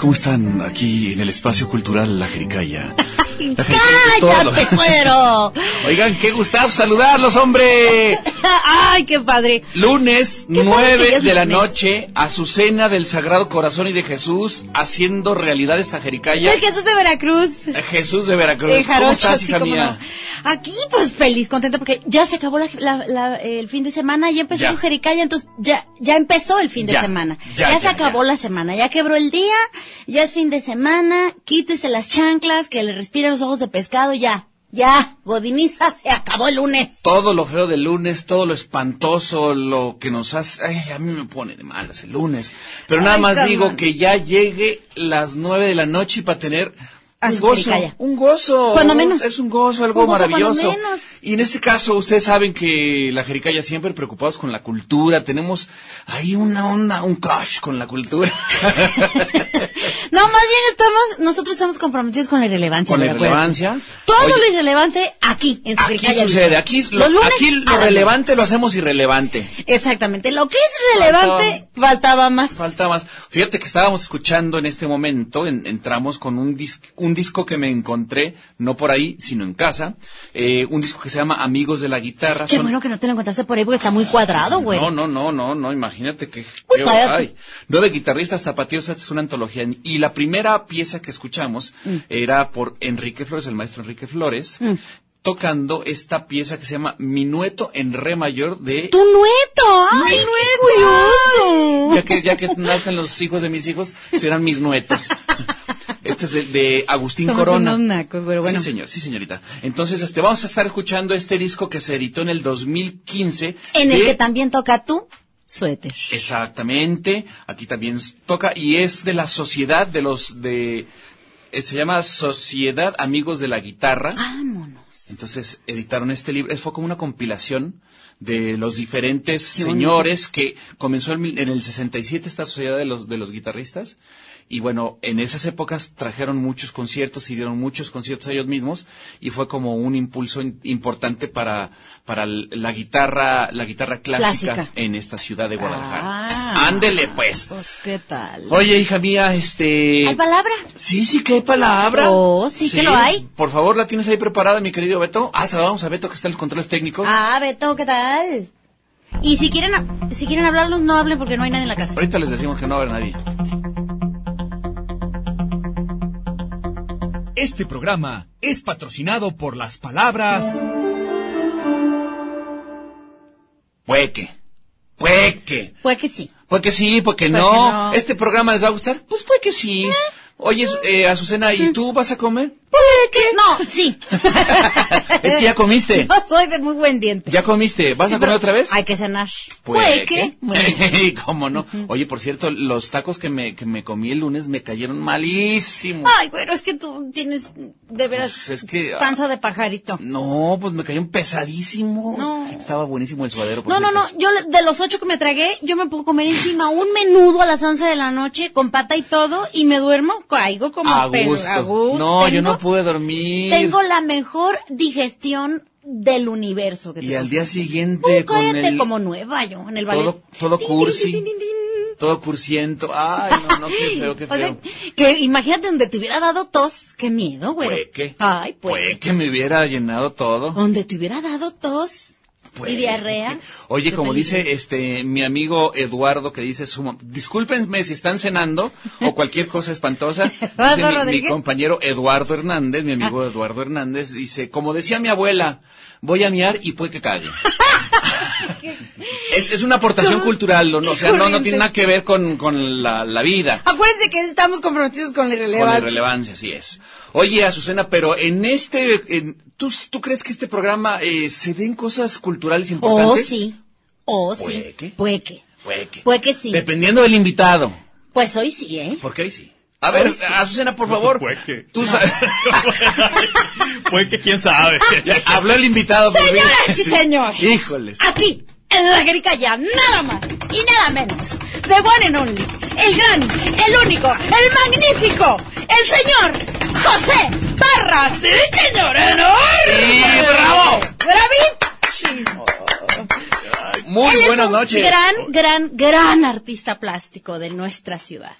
¿Cómo están aquí en el espacio cultural La Jericaya? La Jericaya ¡Cállate, cuero! Oigan, qué gustazo saludarlos, hombre. ¡Ay, qué padre! Lunes Qué padre que 9 ya es de la lunes. noche, Azucena del Sagrado Corazón y de Jesús, haciendo realidad esta Jericaya. El Jesús de Veracruz. Jesús de Veracruz. El ¿Cómo jarocho, estás, sí, hija cómo mía? no. Aquí, pues feliz, contenta, porque ya se acabó la- la- la- el fin de semana, ya empezó Ya. su Jericaya, entonces ya, ya empezó el fin de Ya, semana. ya, Ya, se acabó la semana, ya quebró el día, ya es fin de semana, quítese las chanclas, que le respire los ojos de pescado, ya, ya, Godiniza, se acabó el lunes. Todo lo feo del lunes, todo lo espantoso, lo que nos hace... Ay, a mí me pone de malas el lunes. Pero nada Ay, más digo que ya llegue las nueve de la noche y para tener un gozo. Un gozo. Cuando menos. Es un gozo, algo Un gozo maravilloso. menos. Y en este caso, ustedes saben que la Jericaya siempre preocupados con la cultura. Tenemos ahí una onda, un crush con la cultura. No, más bien estamos, nosotros estamos comprometidos con la irrelevancia. Con la irrelevancia. Todo Oye, lo irrelevante aquí, en su Aquí Jericaya sucede, aquí lo, Los lunes, aquí lo háganlo. relevante lo hacemos irrelevante. Exactamente. Lo que es relevante, faltaba más. Falta más. Fíjate que estábamos escuchando en este momento, en- entramos con un, dis- un disco que me encontré, no por ahí, sino en casa, eh, un disco que se llama Amigos de la Guitarra. Qué Son- bueno que no te lo encontraste por ahí porque está muy cuadrado, güey. No, no, no, no, no, imagínate que... Uy, qué- ay. Nueve guitarristas tapatíos, esta es una antología. Y la primera pieza que escuchamos Mm. era por Enrique Flores, el maestro Enrique Flores, tocando esta pieza que se llama Minueto en Re mayor de... ¡Tu nueto! ¡Ay, qué curioso! Ya que, ya que nazcan los hijos de mis hijos, serán mis nuetos. Este es de, de Agustín Somos Corona. unos nacos, pero bueno. Sí, señor, sí, señorita. Entonces, este, vamos a estar escuchando este disco que se editó en el 2015. En el de- que también toca tu suéter. Exactamente, aquí también toca y es de la sociedad de los de eh, se llama Sociedad Amigos de la Guitarra. Vámonos. Entonces editaron este libro, fue como una compilación de los diferentes señores que comenzó en el 67 esta sociedad de los de los guitarristas y bueno, en esas épocas trajeron muchos conciertos y dieron muchos conciertos ellos mismos y fue como un impulso importante para para la guitarra la guitarra clásica, Clásica. en esta ciudad de Guadalajara. Ah. Ándele pues. Pues, ¿qué tal? Oye, hija mía, este ¿Hay palabra? Sí, sí que hay palabra. Oh, sí que lo hay. Por favor, ¿la tienes ahí preparada, mi querido Beto? Ah, saludamos a Beto que está en los controles técnicos. Ah, Beto, ¿qué tal? Y si quieren, si quieren hablarlos, no hablen porque no hay nadie en la casa. Ahorita les decimos que no a haber nadie. Este programa es patrocinado por las palabras Pueque. Pueque. Pues que sí. Pues que sí, porque Pues no. que no. ¿Este programa les va a gustar? Pues puede que sí. Oye, eh, Azucena, ¿y tú vas a comer? No, sí. Es que ya comiste. Soy de muy buen diente. ¿Ya comiste? ¿Vas a comer otra vez? Hay que cenar. Puede ¿Qué? ¿Cómo no? Oye, por cierto, los tacos que me, que me comí el lunes me cayeron malísimos. Ay, bueno, es que tú tienes de veras Pues es que- panza de pajarito. No, pues me cayeron pesadísimos. No. Estaba buenísimo el suadero. No, no, no, yo de los ocho que me tragué, yo me puedo comer encima un menudo a las once de la noche con pata y todo y me duermo, caigo como A gusto. a gusto. No, yo no pude dormir. Tengo la mejor digestión del universo. que Y al día siguiente con el... como nueva yo, en el ballet. Todo, todo cursi. Todo cursiento. Ay, no, no, qué feo, qué O sea, feo. que imagínate donde te hubiera dado tos. Qué miedo, güey. Puede que. Ay, pues. Puede que me hubiera llenado todo. Donde te hubiera dado tos Y diarrea. Oye, como dice este mi amigo Eduardo que dice su discúlpenme si están cenando o cualquier cosa espantosa. Dice mi-. Ah. compañero Eduardo Hernández, mi amigo Eduardo Hernández, dice, como decía mi abuela, voy a miar y puede que cague. es, es una aportación cultural, ¿no? o sea, no, no tiene nada que ver con, con la, la vida. Acuérdense que estamos comprometidos con la Con la irrelevancia. irrelevancia, así es. Oye, Azucena, pero en este, en- ¿tú, ¿tú crees que este programa eh, se den cosas culturales Oh, importantes? sí. Oh, sí. ¿Puede que? Puede que. Puede que. Puede que sí. Dependiendo del invitado. Pues hoy sí, ¿eh? Porque ahí sí. A ver, Hoy sí. Azucena, por favor. Puede que. Tú sabes. Puede que quién sabe. Habló el invitado. por Señoras y señores. Híjoles. Aquí, en la Jericaya, nada más y nada menos. The one and only. El gran, el único, el magnífico, el señor José Barras. ¡Sí, señor! Sí, bravo. ¡Bravísimo! Muy Él es buenas un noches. gran, gran, gran artista plástico de nuestra ciudad.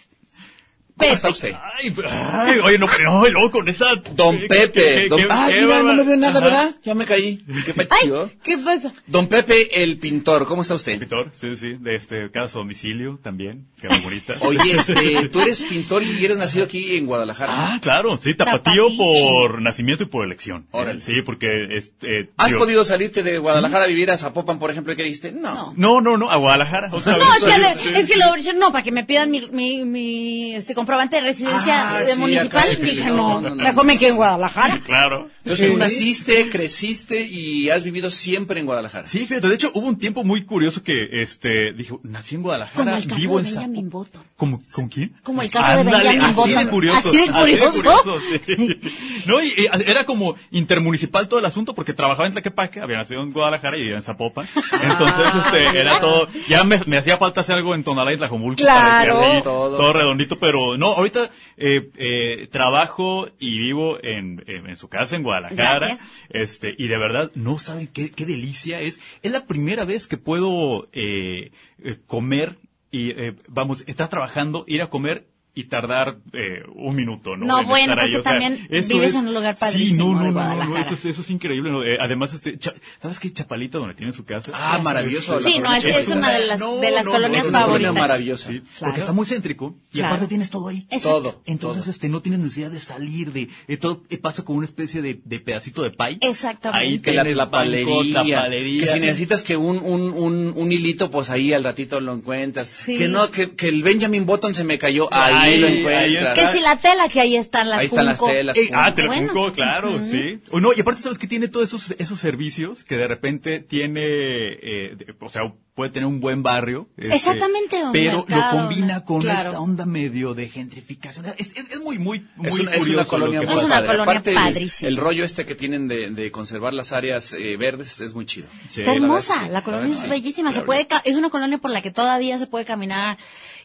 ¿Cómo está usted? Ay, ay, oye, no, no, luego con esa... Don Pepe. qué- Don- qué- Ay, mira, no me veo nada, Ajá. ¿verdad? Ya me caí. Qué Ay, pechido. ¿qué pasa? Don Pepe, el pintor, ¿cómo está usted? Pintor, sí, sí, de este, cada su domicilio también, que bonita. Oye, este, tú eres pintor y eres nacido aquí en Guadalajara. Ah, claro, sí, tapatío por nacimiento y por elección. Órale. Sí, porque es, eh, ¿Has podido salirte de Guadalajara a vivir a Zapopan, por ejemplo, y qué dijiste? No. No. No, no, a Guadalajara. otra No, vez. es que, Sí, es que lo dijeron, no, para que me pidan mi, mi, mi este comprobante de residencia Ah, de sí, municipal. acá, Dije, no, no, no, no, mejor me quedo en Guadalajara. Claro. Entonces tú naciste, creciste y has vivido siempre en Guadalajara. Sí, fíjate, de hecho hubo un tiempo muy curioso que, este, dije, nací en Guadalajara, Como el caso vivo de en Benjamin Button. ¿Como, ¿Con quién? Como el caso de Benjamin así Button. de curioso. Así de curioso. sí. No, y, y era como intermunicipal todo el asunto porque trabajaba en Tlaquepaque, había nacido en Guadalajara y vivía en Zapopan. Entonces, este, era todo, ya me, me hacía falta hacer algo en Tonalá y Tlajomulco. para que Claro. así, Todo. todo. redondito, pero no, ahorita, eh, eh, trabajo y vivo en, en, en su casa en Guadalajara. Gracias. Este, y de verdad, no saben qué, qué delicia es. Es la primera vez que puedo eh, eh, comer y, eh, vamos, estar trabajando, ir a comer y tardar eh, un minuto, ¿no? No, En bueno, estar pues ahí, que o sea, también eso vives es- en un lugar Sí, padrísimo no, no, de no, no, eso, es, eso es increíble. ¿no? Eh, además, este, Cha- ¿sabes qué? Chapalita, donde tiene su casa. Ah, maravilloso. Sí, no, es, es una de las, No, de las no, colonias no, es una favoritas. colonia maravillosa. Sí, Claro. porque está muy céntrico y Claro. aparte tienes todo ahí. Exacto. Todo. Entonces, todo. este, no tienes necesidad de salir, de, eh, todo eh, pasa como una especie de, de pedacito de pie. Exactamente. Ahí que la tienes tlapalería, banco, tlapalería. que si necesitas que un, un, un, un hilito, pues ahí al ratito lo encuentras. Sí. Que no, que, que el Benjamin Button se me cayó, ahí, Ahí, lo ahí encuentras. está. Que si la tela que ahí están las Ahí están las Funko. telas. Eh, ah, Bueno. claro, sí. O no, y aparte sabes que tiene todos esos, esos servicios que de repente tiene, eh, de- o sea, puede tener un buen barrio. este, Exactamente, Pero mercado, lo combina con Claro. esta onda medio de gentrificación. Es, es, es muy, muy, muy Es una, es colonia muy Es una padre. colonia Aparte, padrísima. El, rollo este que tienen de, de conservar las áreas eh, verdes es muy chido. Sí, Está la hermosa, verdad, sí, la colonia la es sí. bellísima, se puede, es una colonia por la que todavía se puede caminar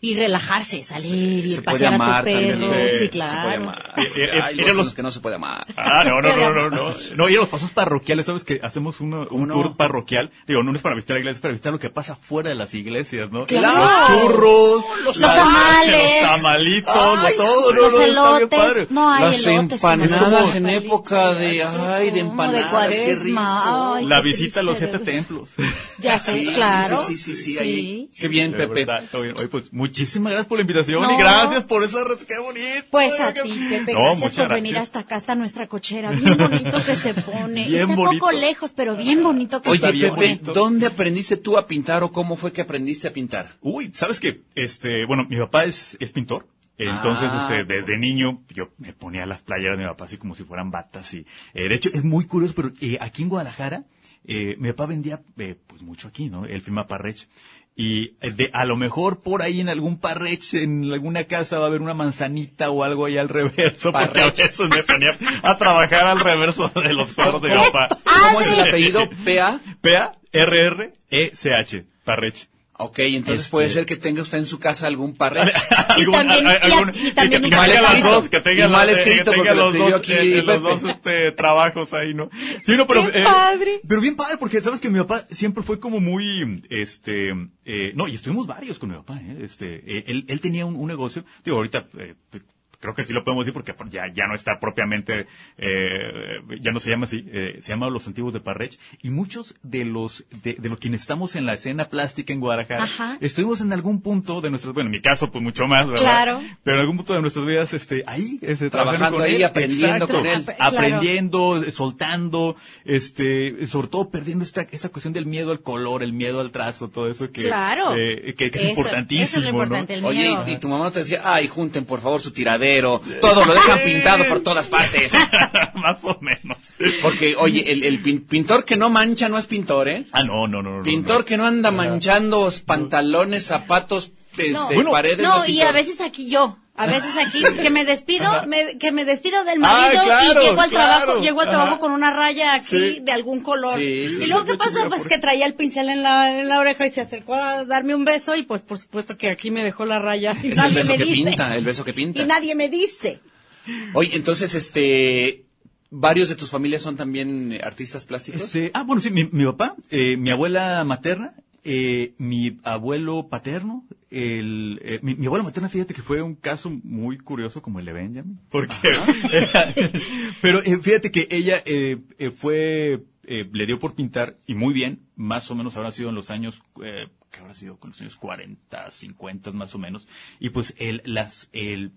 y relajarse, salir y Se puede pasear a amar tu perro, también. sí, Se puede claro. amar. Eh, eh, Hay era los los- que no se puede amar. Ah, no, no, no, no, no. No, y a los pasos parroquiales, ¿sabes que Hacemos uno, ¿Cómo un no? tour parroquial. Digo, no es para visitar la iglesia, es para visitar lo que pasa fuera de las iglesias, ¿no? Claro. Los churros, Los las- tamales. los tamalitos, Ay, lo todo, no, los no, elotes, padre. no hay Las elotes. empanadas en época de, ay, de empanadas, qué rico. ay, La qué visita a los siete de- templos. Ya sé, Sí, claro. Sí, sí, sí, sí. Sí. Qué bien, De Pepe. verdad, está bien. Muchísimas gracias por la invitación No. y gracias por esa red, qué bonito. Pues a ti, Pepe, No, gracias por gracias. venir hasta acá, hasta nuestra cochera. Bien bonito que se pone. Bien Está un bonito. poco lejos, pero bien bonito que Oye, se Pepe, pone. ¿dónde aprendiste tú a pintar o cómo fue que aprendiste a pintar? Uy, ¿sabes qué? Este, bueno, mi papá es, es pintor. Entonces, Ah. este, desde niño, yo me ponía las playeras de mi papá así como si fueran batas y, eh, de hecho, es muy curioso, pero eh, aquí en Guadalajara, eh, mi papá vendía, eh, pues mucho aquí, ¿no? Él firma Parrech. Y eh, de, a lo mejor por ahí en algún Parrech, en alguna casa va a haber una manzanita o algo ahí al reverso, porque a veces me ponía a trabajar al reverso de los cuadros de papá. ¿Cómo es el apellido? PA. P-A-R-R-E-C-H, Parrech. Ok, entonces Este- puede ser que tenga usted en su casa algún parrech. Algún- también- y y también que y tenga mal escrito. dos, que tenga Y mal eh, escrito que porque los dos, aquí eh, los Pepe. dos este, trabajos ahí, ¿no? Sí, no, pero, ¡Qué eh, padre! pero bien padre, porque sabes que mi papá siempre fue como muy, este, eh, no, y estuvimos varios con mi papá, ¿eh? Este, eh, él, él tenía un, un negocio, digo, ahorita, eh, creo que sí lo podemos decir porque ya, ya no está propiamente, eh, ya no se llama así, eh, se llama Los Antiguos de Parrech, y muchos de los, de, de los quienes estamos en la escena plástica en Guadalajara, Ajá. estuvimos en algún punto de nuestras, bueno, en mi caso, pues mucho más, ¿verdad? Claro. Pero en algún punto de nuestras vidas, este, ahí, este, Trabajando con ahí, él, aprendiendo con él. Ap- claro. aprendiendo, soltando, este, sobre todo perdiendo esta, esta cuestión del miedo al color, el miedo al trazo, todo eso que, Claro. eh, que, que es Eso- importantísimo, eso es lo importante, ¿no? el Oye, y, y tu mamá no te decía, ay, junten por favor su tiradero, todo lo dejan pintado por todas partes. Más o menos. Porque, oye, el, el pin- pintor que no mancha no es pintor, ¿eh? Ah, no, no, no, no. Pintor no. que no anda manchando pantalones, zapatos, este, No. Paredes. No, y pintor. a veces aquí yo. A veces aquí que me despido, me- que me despido del Ah, marido claro, y llego al claro. trabajo, llego al trabajo Ajá. con una raya aquí Sí. de algún color. Sí, sí. y luego qué pasó, pues por- que traía el pincel en la, en la oreja y se acercó a darme un beso y pues por supuesto que aquí me dejó la raya y Es el nadie beso me que dice. pinta, el beso que pinta. Y nadie me dice. Oye, entonces, este, varios de tus familias son también eh, artistas plásticos. Este, ah, bueno, sí, mi, mi papá, eh, mi abuela materna, eh, mi abuelo paterno, el, eh, mi, mi abuela materna, fíjate que fue un caso muy curioso como el de Benjamin, porque, pero eh, fíjate que ella eh, eh, fue, eh, le dio por pintar y muy bien, más o menos habrá sido en los años, eh, que habrá sido con los años 40, 50 más o menos, y pues el, las, el,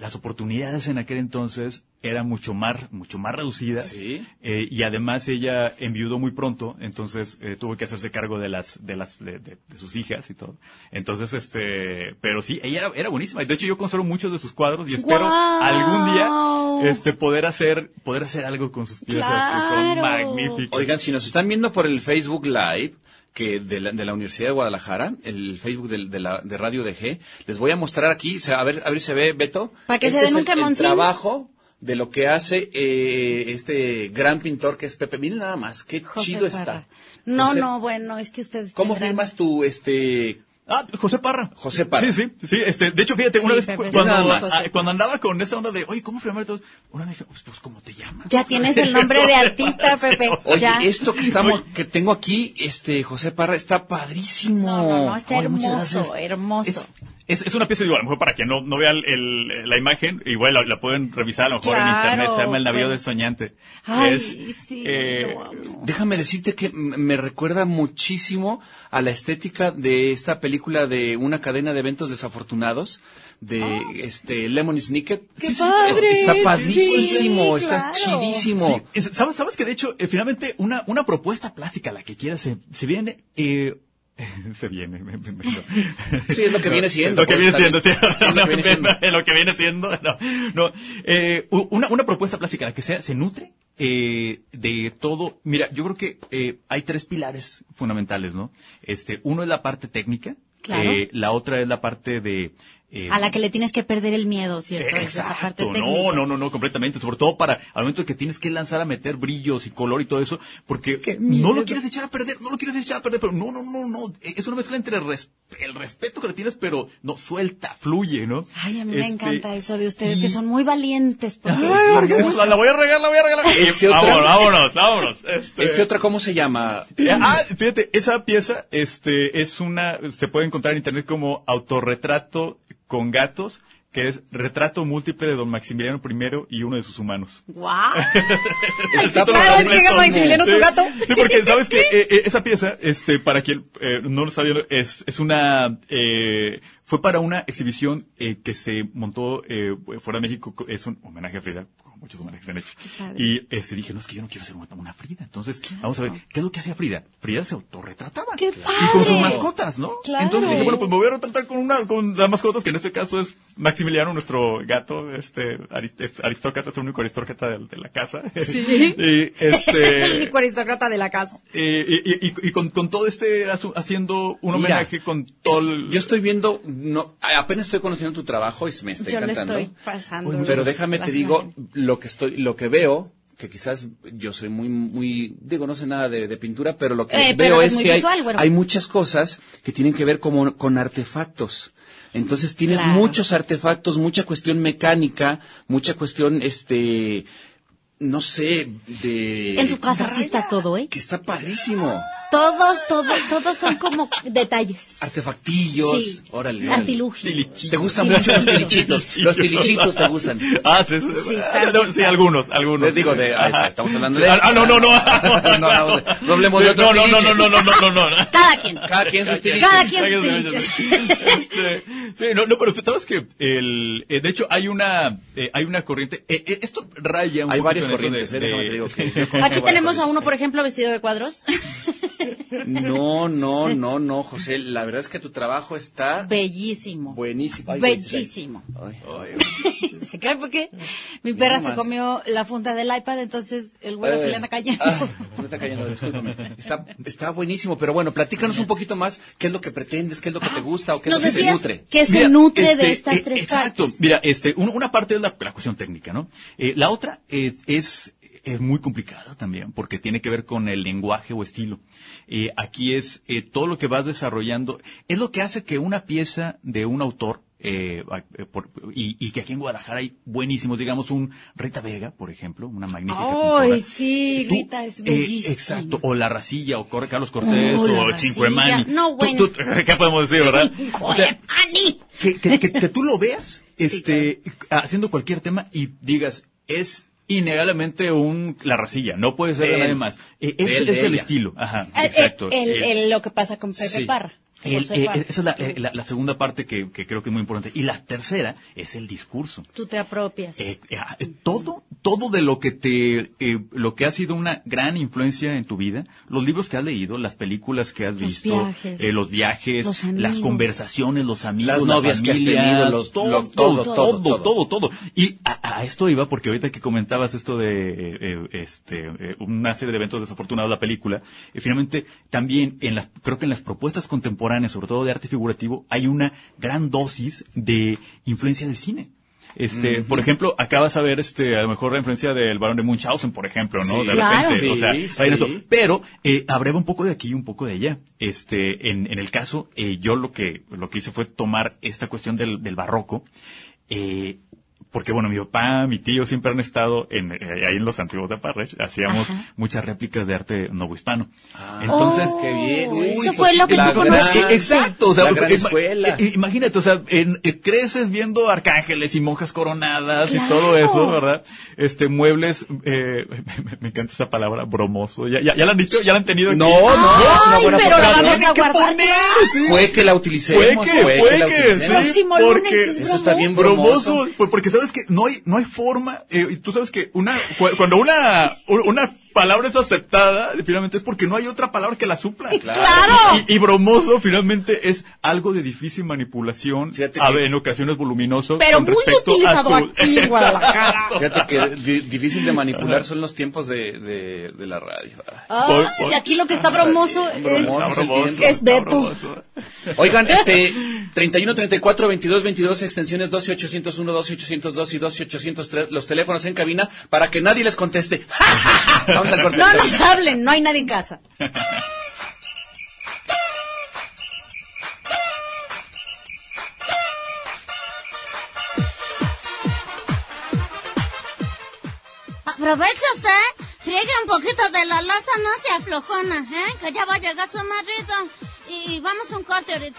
las oportunidades en aquel entonces eran mucho más, mucho más reducidas. Sí. Eh, y además ella enviudó muy pronto, entonces eh, tuvo que hacerse cargo de las, de las, de, de- de sus hijas y todo. Entonces, este, pero sí, ella era, era buenísima. De hecho, yo conservo muchos de sus cuadros y espero algún día, este, poder hacer, poder hacer algo con sus piezas que son magníficas. Oigan, si nos están viendo por el Facebook Live, que de la, de la Universidad de Guadalajara, el Facebook de, la, de Radio DG, les voy a mostrar aquí, a ver, a ver si se ve, Beto. Para que se Este den un el- el, trabajo de lo que hace eh, este gran pintor que es Pepe. Miren nada más, qué José chido Parra. está. No, no, bueno, es que ustedes. ¿Cómo tendrán- firmas tu, este, Ah, José Parra. José Parra. Sí, sí, sí. Este, de hecho, fíjate, una Sí, vez Pepe, cuando, cuando andaba con esa onda de, oye, ¿cómo firmar todos? Una vez dije, pues, pues, ¿cómo te llamas? Ya tienes el nombre de artista, Pepe. Oye, ya. esto que estamos, que tengo aquí, este, José Parra, está padrísimo. No, no, no, está Oye, hermoso, hermoso. Es, es, es una pieza, digo, a lo mejor para quien no, no vea el- el- la imagen, igual la, la pueden revisar a lo mejor en internet, se llama El Navío pero- del Soñante. Ay, Es, sí, eh, lo amo. Déjame decirte que me recuerda muchísimo a la estética de esta película de una cadena de eventos desafortunados de este Lemon Snicket. ¡Qué Sí, sí, padre! Está padrísimo, sí, está chidísimo. Sí, es- ¿sabes, sabes que de hecho, eh, finalmente, una, una propuesta plástica, la que quieras, se, se viene, eh, se viene, me- me- me- no. Sí, es lo que viene siendo, Lo que pues, viene siendo, lo que viene siendo. No. no. Eh, una, una propuesta plástica, la que sea, se nutre eh, de todo. Mira, yo creo que eh, hay tres pilares fundamentales, ¿no? Este, uno es la parte técnica. Claro. eh, la otra es la parte de... eh, A la que le tienes que perder el miedo, ¿cierto? Parte Exacto, técnica. no, no, no, no, completamente, sobre todo para al momento que tienes que lanzar a meter brillos y color y todo eso, porque no lo quieres echar a perder, no lo quieres echar a perder, pero no, no, no, no, es una mezcla entre res- el respeto que le tienes, pero no, suelta, fluye, ¿no? Ay, a mí me Este, encanta eso de ustedes, y- que son muy valientes. Porque... Ay, la, la voy a regar, la voy a regar. Este otro- vámonos, vámonos, vámonos. Este, Este otra, ¿cómo se llama? eh, ah, fíjate, esa pieza, este, es una, se puede encontrar en internet como autorretrato con gatos, que es retrato múltiple de don Maximiliano I y uno de sus humanos. ¡Guau! Claro, completo. llega Maximiliano, tu Sí, gato. Sí, porque sabes que eh, eh, esa pieza, este, para quien eh, no lo sabía, es, es una, eh, fue para una exhibición eh, que se montó eh, fuera de México, es un homenaje a Frida, muchos homenajes han hecho. padre. Y este, dije, no, es que yo no quiero ser una, una Frida. Entonces, vamos a ver, ¿qué es lo que hacía Frida? Frida se autorretrataba. ¡Qué Y con sus padre! mascotas, ¿no? Claro. Entonces dije, bueno, pues me voy a retratar con una, con las mascotas, que en este caso es Maximiliano, nuestro gato, este, arist- es aristócrata, es el único aristócrata de, de la casa. Sí. y este, el único aristócrata de la casa. eh, y, y- y con, con todo este haciendo un Mira, homenaje con todo el... Yo estoy viendo, no, apenas estoy conociendo tu trabajo y me está Yo le encantando. estoy pasando. Pero déjame te digo imágenes. Lo que estoy, lo que veo, que quizás yo soy muy, muy, digo, no sé nada de, de pintura, pero lo que Eh, veo es muy que hay, visual, güero. hay muchas cosas que tienen que ver como, con artefactos. Entonces tienes Claro. muchos artefactos, mucha cuestión mecánica, mucha cuestión, este, no sé, de... En su casa sí está todo, ¿eh? Que está padrísimo. Todos, todos, todos son como detalles. Artefactillos. Sí. Órale, órale. Artilugio. ¿Te gustan mucho los tilichitos? Los tilichitos te gustan. Ah, sí, sí, Sí, ah, algunos, algunos. Les digo de, ah, estamos hablando de Ah, ah, no, no, no. no, no, no, no hablemos de otros no, no, no, no, no, no, no, no, no. Cada quien. Cada quien sus tiliches. Cada quien sus Ay, tiliches. Este, sí, no, no, pero sabes que el, eh, de hecho hay una, eh, hay una corriente, eh, eh, esto raya un Hay varias corrientes, de- eh, de- Aquí tenemos a uno, por ejemplo, vestido de cuadros. No, no, no, no, José. La verdad es que tu trabajo está Bellísimo. buenísimo. Ay, Bellísimo. ay, Ay, ¿Qué? ¿Por qué? Mi perra no se comió la funda del iPad, entonces el güero se le anda cayendo. Ah, se me está cayendo, discúlpame. Está, está buenísimo, pero bueno, platícanos un poquito más qué es lo que pretendes, qué es lo que te gusta o qué es lo que te nutre. que se Mira, nutre este, de estas eh, tres Exacto. partes. Mira, este, un- una parte es la, la cuestión técnica, ¿no? Eh, la otra eh, es, es muy complicada también, porque tiene que ver con el lenguaje o estilo. Eh, aquí es eh, todo lo que vas desarrollando, es lo que hace que una pieza de un autor eh, eh, por- y, y que aquí en Guadalajara hay buenísimos, digamos, un Rita Vega, por ejemplo, una magnífica Ay, pintora. sí, Tú, Rita es eh, bellísima. exacto, o La Racilla, o Corre Carlos Cortés, Oh, La o Racilla. Cinquemani. No, bueno. tú- ¿Qué podemos decir, verdad? O sea, que, que, que- que tú lo veas este, haciendo cualquier tema y digas, es innegablemente un la racilla, no puede ser de nadie más. Eh, es, él, el estilo, ajá, El- exacto. el- El- el- lo que pasa con Pepe Sí. Parra. El- eh, esa es la, eh, la- la segunda parte que, que creo que es muy importante. Y la tercera es el discurso. Tú te apropias. Eh, eh, eh, todo, todo de lo que te, eh, lo que ha sido una gran influencia en tu vida, los libros que has leído, las películas que has Los visto, viajes. eh, los viajes, Los las conversaciones, los amigos, Las la novias que has tenido, los- todo, lo- todo, todo, todo, todo, todo, todo. Y a, a esto iba porque ahorita que comentabas esto de, este, eh, una serie de eventos desafortunados de la película, eh, finalmente también en las, creo que en las propuestas contemporáneas, sobre todo de arte figurativo, hay una gran dosis de influencia del cine. Este, por ejemplo, acabas de ver este, a lo mejor la influencia del barón de Munchausen, por ejemplo, ¿no? Sí. de Claro. repente, o sea, Sí, sí. Pero, eh, abreva un poco de aquí y un poco de allá. Este, en, en el caso, eh, yo lo que, lo que hice fue tomar esta cuestión del, del barroco, eh, porque bueno, mi papá, mi tío siempre han estado en, eh, ahí en los antiguos de Parrech, hacíamos Ajá. muchas réplicas de arte novohispano. Ah, Entonces, qué bien. Oh, Uy, eso pues fue lo que la tú gran-. Eh, Exacto, o sea, la gran escuela. eh, imagínate, o sea, en- eh, creces viendo arcángeles y monjas coronadas Claro. y todo eso, ¿verdad? Este, muebles, eh, me, me encanta esa palabra, bromoso. ¿Ya, ya, ya la han dicho? ¿Ya la han tenido? aquí? No, no, es una buena pero la vamos a guardar. poner, sí. Fue que la utilicemos. Puede que, puede la que, utilicemos. sí, Próximo porque lunes es Eso está bien bromoso, bromoso. pues porque sabes que no hay, no hay forma, eh, y tú sabes que una, cu- cuando una, una palabra es aceptada, finalmente es porque no hay otra palabra que la supla. ¡Claro! Y, y bromoso finalmente es algo de difícil manipulación, a que- en ocasiones voluminoso. Pero con muy respecto a utilizado su- aquí en Guadalajara. Fíjate que di- difícil de manipular son los tiempos de, de, de la radio. Y aquí lo que está bromoso es, Bromoso. Está bromoso, es Beto. bromoso. Oigan, este, 31, 34, 22, 22, extensiones 12, 801, 12, 802 y 12, 803, los teléfonos en cabina para que nadie les conteste. Vamos al corte. No nos hablen, no hay nadie en casa. Aprovecha usted, friegue un poquito de la loza, no se aflojona, ¿eh? Que ya va a llegar su marido. Y vamos a un corte ahorita.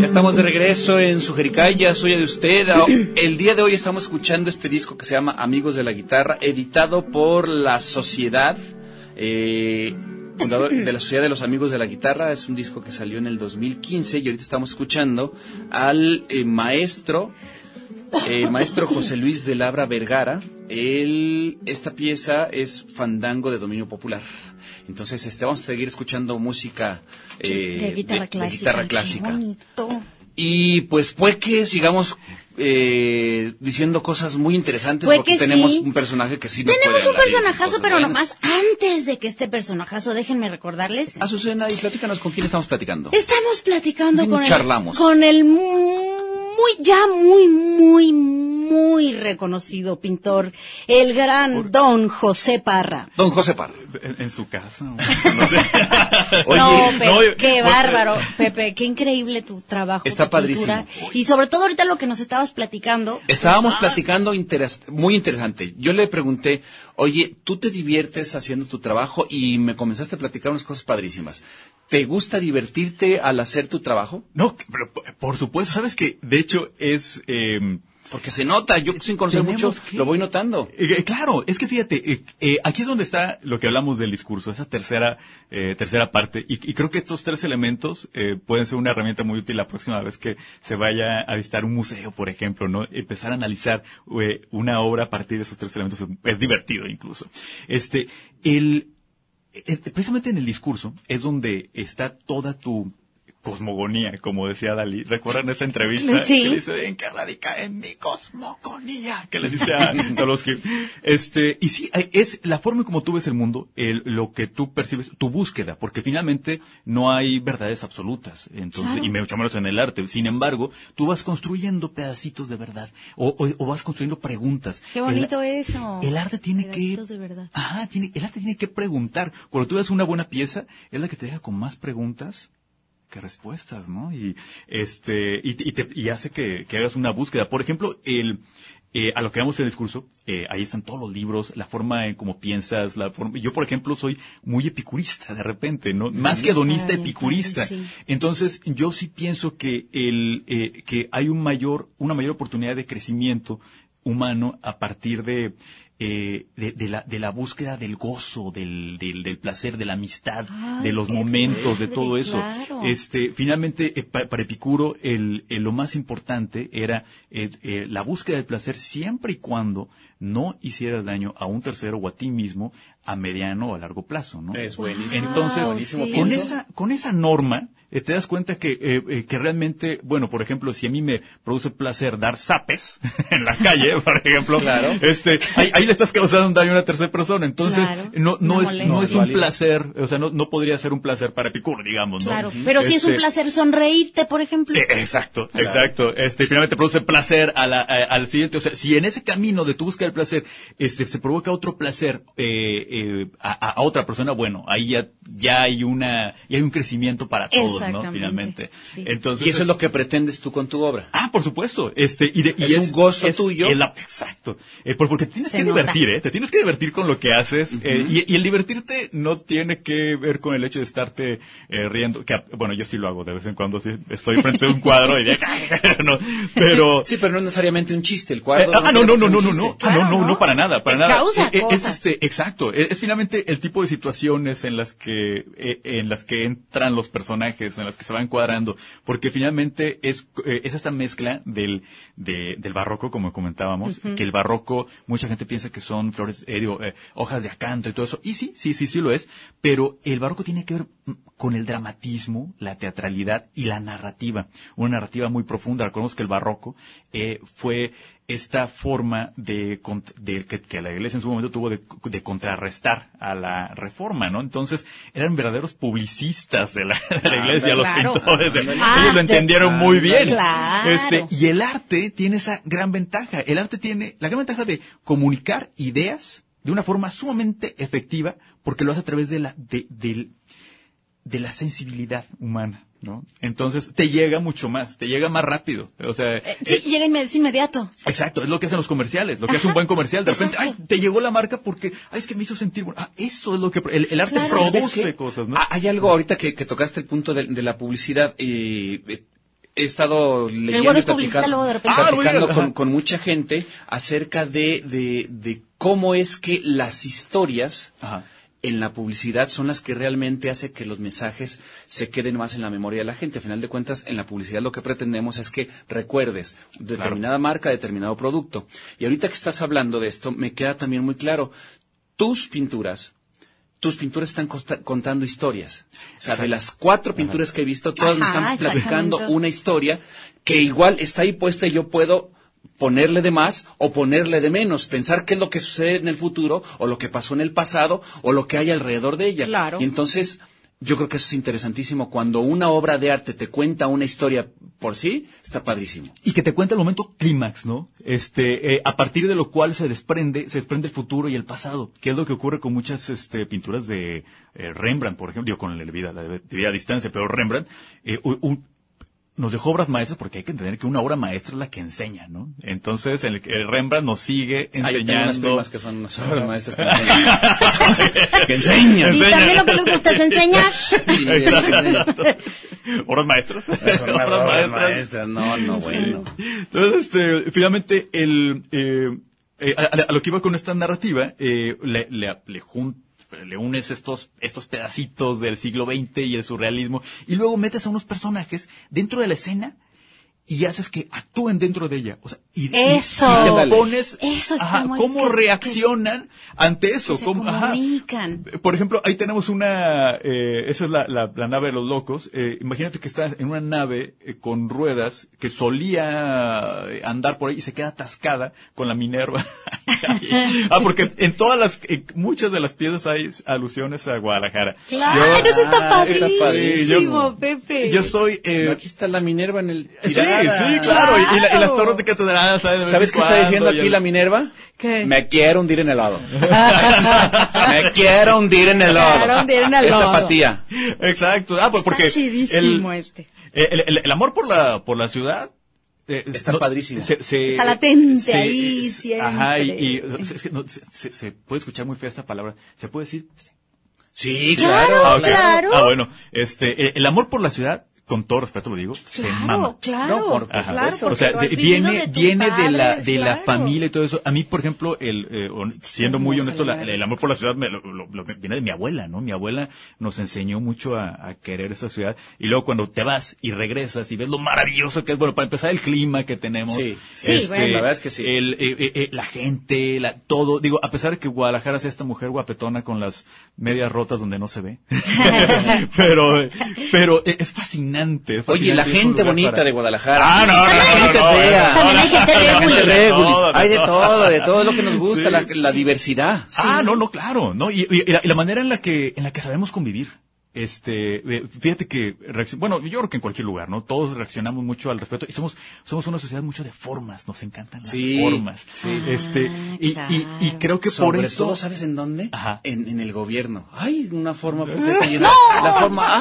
Ya estamos de regreso en su Jericaya, soy de usted. Ah, El día de hoy estamos escuchando este disco que se llama Amigos de la Guitarra, editado por la Sociedad, eh, de la Sociedad de los Amigos de la Guitarra. Es un disco que salió en el 2015 y ahorita estamos escuchando al eh, maestro, eh, maestro José Luis de Labra Vergara. Él, esta pieza es fandango de dominio popular. Entonces, este, vamos a seguir escuchando música eh, de guitarra de- de clásica. Qué clásica. bonito. Y pues puede que sigamos eh, diciendo cosas muy interesantes porque que tenemos sí. un personaje que sí nos Tenemos puede un personajazo, pero buenas. nomás antes de que este personajazo, déjenme recordarles. Azucena, y platícanos con quién estamos platicando. Estamos platicando con el, charlamos. con el muy, ya muy, muy, muy reconocido pintor, el gran Don José Parra. Don José Parra. En, en su casa. ¿no? Oye, no, Pepe, no, qué bárbaro, Pepe, qué increíble tu trabajo. Está tu padrísimo. pintura. Y sobre todo ahorita lo que nos estabas platicando. Estábamos platicando interes- muy interesante. Yo le pregunté, oye, ¿tú te diviertes haciendo tu trabajo? Y me comenzaste a platicar unas cosas padrísimas. ¿Te gusta divertirte al hacer tu trabajo? No, pero por- por supuesto, sabes que de hecho es... eh, Porque se nota, yo sin conocer mucho que- lo voy notando. Eh, eh, claro, es que fíjate, eh, eh, aquí es donde está lo que hablamos del discurso, esa tercera eh, tercera parte, y, y creo que estos tres elementos pueden ser una herramienta muy útil la próxima vez que se vaya a visitar un museo, por ejemplo, no, empezar a analizar una obra a partir de esos tres elementos es, divertido incluso. Este, el precisamente en el discurso es donde está toda tu cosmogonía, como decía Dalí. ¿Recuerdan esa entrevista? Sí. Que le dice, ¿en qué radica? En mi cosmogonía. Que le dice a Tolosky. Este, y sí, es la forma en como tú ves el mundo, el- lo que tú percibes, tu búsqueda, porque finalmente no hay verdades absolutas. Entonces, Claro. y mucho menos en el arte. Sin embargo, tú vas construyendo pedacitos de verdad. O, o- o vas construyendo preguntas. Qué El- bonito eso. el arte tiene que... De verdad. Ajá, tiene, el arte tiene que preguntar. Cuando tú ves una buena pieza, es la que te deja con más preguntas que respuestas, ¿no? Y este y, y, te- y hace que, que hagas una búsqueda. Por ejemplo, el eh, a lo que vamos en el discurso, eh, ahí están todos los libros, la forma en cómo piensas, la forma. Yo, por ejemplo, soy muy epicurista de repente, ¿no? Más que hedonista, epicurista. Entonces, yo sí pienso que el eh, que hay un mayor una mayor oportunidad de crecimiento humano a partir de eh, de, de la, de la búsqueda del gozo, del, del, del placer, de la amistad, de los momentos, de todo eso. claro. Este, finalmente, eh, pa- para Epicuro, el, el- lo más importante era eh, eh, la búsqueda del placer siempre y cuando no hicieras daño a un tercero o a ti mismo a mediano o a largo plazo, ¿no? Es buenísimo. Entonces, buenísimo sí. con esa, con esa norma, eh, te das cuenta que, eh, eh, que realmente, bueno, por ejemplo, si a mí me produce placer dar zapes en la calle, por ejemplo, Claro. este, ahí, ahí le estás causando daño a una tercera persona. Entonces, Claro, no, no es, no es un placer, o sea, no, no podría ser un placer para Epicuro, digamos, ¿no? Claro, pero si es un Este, placer sonreírte, por ejemplo. eh, exacto, exacto. Este, finalmente produce placer a la- a- al siguiente. O sea, si en ese camino de tu búsqueda del placer, este, se provoca otro placer eh, eh, a, a- a otra persona, bueno, ahí ya, ya hay una, ya hay un crecimiento para todos, Exactamente, Finalmente. sí. Entonces, Y eso es lo que pretendes tú con tu obra. Ah, por supuesto. Este, y de- y Es un gozo tuyo. es la- exacto. Eh, por- porque te tienes Se que nota. divertir, ¿eh? Te tienes que divertir con lo que haces. eh, y, y el divertirte no tiene que ver con el hecho de estarte eh, riendo. Que, bueno, yo sí lo hago de vez en cuando. Sí, estoy frente a un cuadro y de, no, pero... Sí, pero no es necesariamente un chiste. El cuadro. Eh, ah, no, no, no, no, tiene no, no. Ah, no, Claro, no, ¿no? no, para nada, para nada. causa Eh, eh, es cosas. este, exacto, es, es finalmente el tipo de situaciones en las que, eh, en las que entran los personajes, en las que se van cuadrando, porque finalmente es, eh, es esta mezcla del, de- del barroco, como comentábamos, que el barroco, mucha gente piensa que son flores, eh, digo, eh, hojas de acanto y todo eso, y sí, sí, sí, sí lo es, pero el barroco tiene que ver mm, con el dramatismo, la teatralidad y la narrativa, una narrativa muy profunda. Recordemos que el barroco eh, fue esta forma de, de- que, que la iglesia en su momento tuvo de, de contrarrestar a la reforma, ¿no? Entonces eran verdaderos publicistas de la, de la iglesia, los pintores. Ah, Ellos lo entendieron muy bien. Claro. Este, y el arte tiene esa gran ventaja. El arte tiene la gran ventaja de comunicar ideas de una forma sumamente efectiva porque lo hace a través de la, de, del- de la sensibilidad humana, ¿no? Entonces te llega mucho más, te llega más rápido. O sea, Eh, sí, llega inme- es inmediato. Exacto, es lo que hacen los comerciales, lo que hace un buen comercial. De repente, Exacto. ay, te llegó la marca porque, ay, es que me hizo sentir bueno. Ah, eso es lo que, el, el arte Claro. ¿Sabes produce cosas, ¿no? Ah, Hay algo ahorita que, que tocaste el punto de, de la publicidad. y eh, he estado leyendo y es platicando, luego de repente- Ah, platicando con, ajá. con mucha gente acerca de, de, de cómo es que las historias Ajá. En la publicidad son las que realmente hace que los mensajes se queden más en la memoria de la gente. A final de cuentas, en la publicidad lo que pretendemos es que recuerdes determinada marca, determinado producto. Y ahorita que estás hablando de esto, me queda también muy claro. Tus pinturas, tus pinturas están costa- contando historias. O sea, de las cuatro pinturas que he visto, todas me Ajá, están platicando una historia que igual está ahí puesta y yo puedo ponerle de más o ponerle de menos, pensar qué es lo que sucede en el futuro o lo que pasó en el pasado o lo que hay alrededor de ella. Claro. Y entonces yo creo que eso es interesantísimo. Cuando una obra de arte te cuenta una historia por sí, está padrísimo. Y que te cuenta el momento clímax, ¿no? Este, eh, a partir de lo cual se desprende, se desprende el futuro y el pasado, que es lo que ocurre con muchas este, pinturas de eh, Rembrandt, por ejemplo, digo, con la vida, la vida a distancia, pero Rembrandt, eh, un- un- nos dejó obras maestras porque hay que entender que una obra maestra es la que enseña, ¿no? Entonces, el, el Rembrandt nos sigue Ahí tengo unas enseñando. primas que son unas obras maestras que enseñan. que enseñan. Y también lo que les gusta es enseñar. Sí. Obras maestras. Son obras maestras. No, no, bueno. Entonces, este, finalmente, el, eh, eh, a, a- a lo que iba con esta narrativa, eh, le, le, le jun- le unes estos, estos pedacitos del siglo XX y el surrealismo, y luego metes a unos personajes dentro de la escena y haces que actúen dentro de ella. O sea, y, Eso. y te pones Eso está ajá, muy- cómo que- reaccionan ante eso. Que se cómo- ajá. comunican. Por ejemplo, ahí tenemos una, eh, esa es la, la, la nave de los locos. Eh, imagínate que estás en una nave eh, con ruedas que solía eh, andar por ahí y se queda atascada con la Minerva. ah, porque en todas las, en muchas de las piezas hay alusiones a Guadalajara. Claro, Yo- eso está Ah, está padrísimo, padrísimo. Pepe. Yo soy, eh, Aquí está la Minerva en el sí. Sí, claro, y, y la- y las torres de catedral, ¿sabes? ¿Sabes qué está diciendo aquí el- la Minerva? ¿Qué? Me quiero hundir en el lodo. Me quiero hundir en el lodo. Quiero hundir en el Esta apatía. Exacto, ah, pues porque Está chidísimo el, este. el, el- el amor por la, por la ciudad eh, Está padrísimo. Se, se- Está latente se- ahí siempre. Ajá, y, y, es que no, se, se- se puede escuchar muy fea esta palabra. ¿Se puede decir? Sí, Claro, claro. Ah, claro. Ah, bueno, este, eh, el amor por la ciudad, con todo respeto lo digo, se mama. Claro, claro. No, por- por claro, supuesto. o sea, has de- viene, viene de la, de la claro. familia y todo eso. A mí, por ejemplo, el, eh, siendo muy honesto, la- el amor por la ciudad me lo- lo- lo- viene de mi abuela, ¿no? Mi abuela nos enseñó mucho a, a querer esa ciudad. Y luego cuando te vas y regresas y ves lo maravilloso que es, bueno, para empezar el clima que tenemos. Sí. Sí, bueno. La verdad es que sí. El, eh, eh, eh, la gente, la, todo. Digo, a pesar de que Guadalajara sea esta mujer guapetona con las medias rotas donde no se ve. pero, pero es fascinante. Es Oye, la gente bonita para- de Guadalajara. Ah, no, no, gente no, fea. También hay gente de Hay de todo. de todo lo que nos gusta, Sí, la, sí. la diversidad. Ah, no, no, claro, ¿no? Y, y- y la, y la manera en la que, en la que sabemos convivir. Este, eh, fíjate que, bueno, yo creo que en cualquier lugar, ¿no? Todos reaccionamos mucho al respeto y somos, somos una sociedad mucho de formas, nos encantan las Sí, formas. sí. Este, y, y, y creo que por eso. todo, ¿sabes en dónde? Ajá. En, en el gobierno. Ay, una forma puta que llenar. La forma,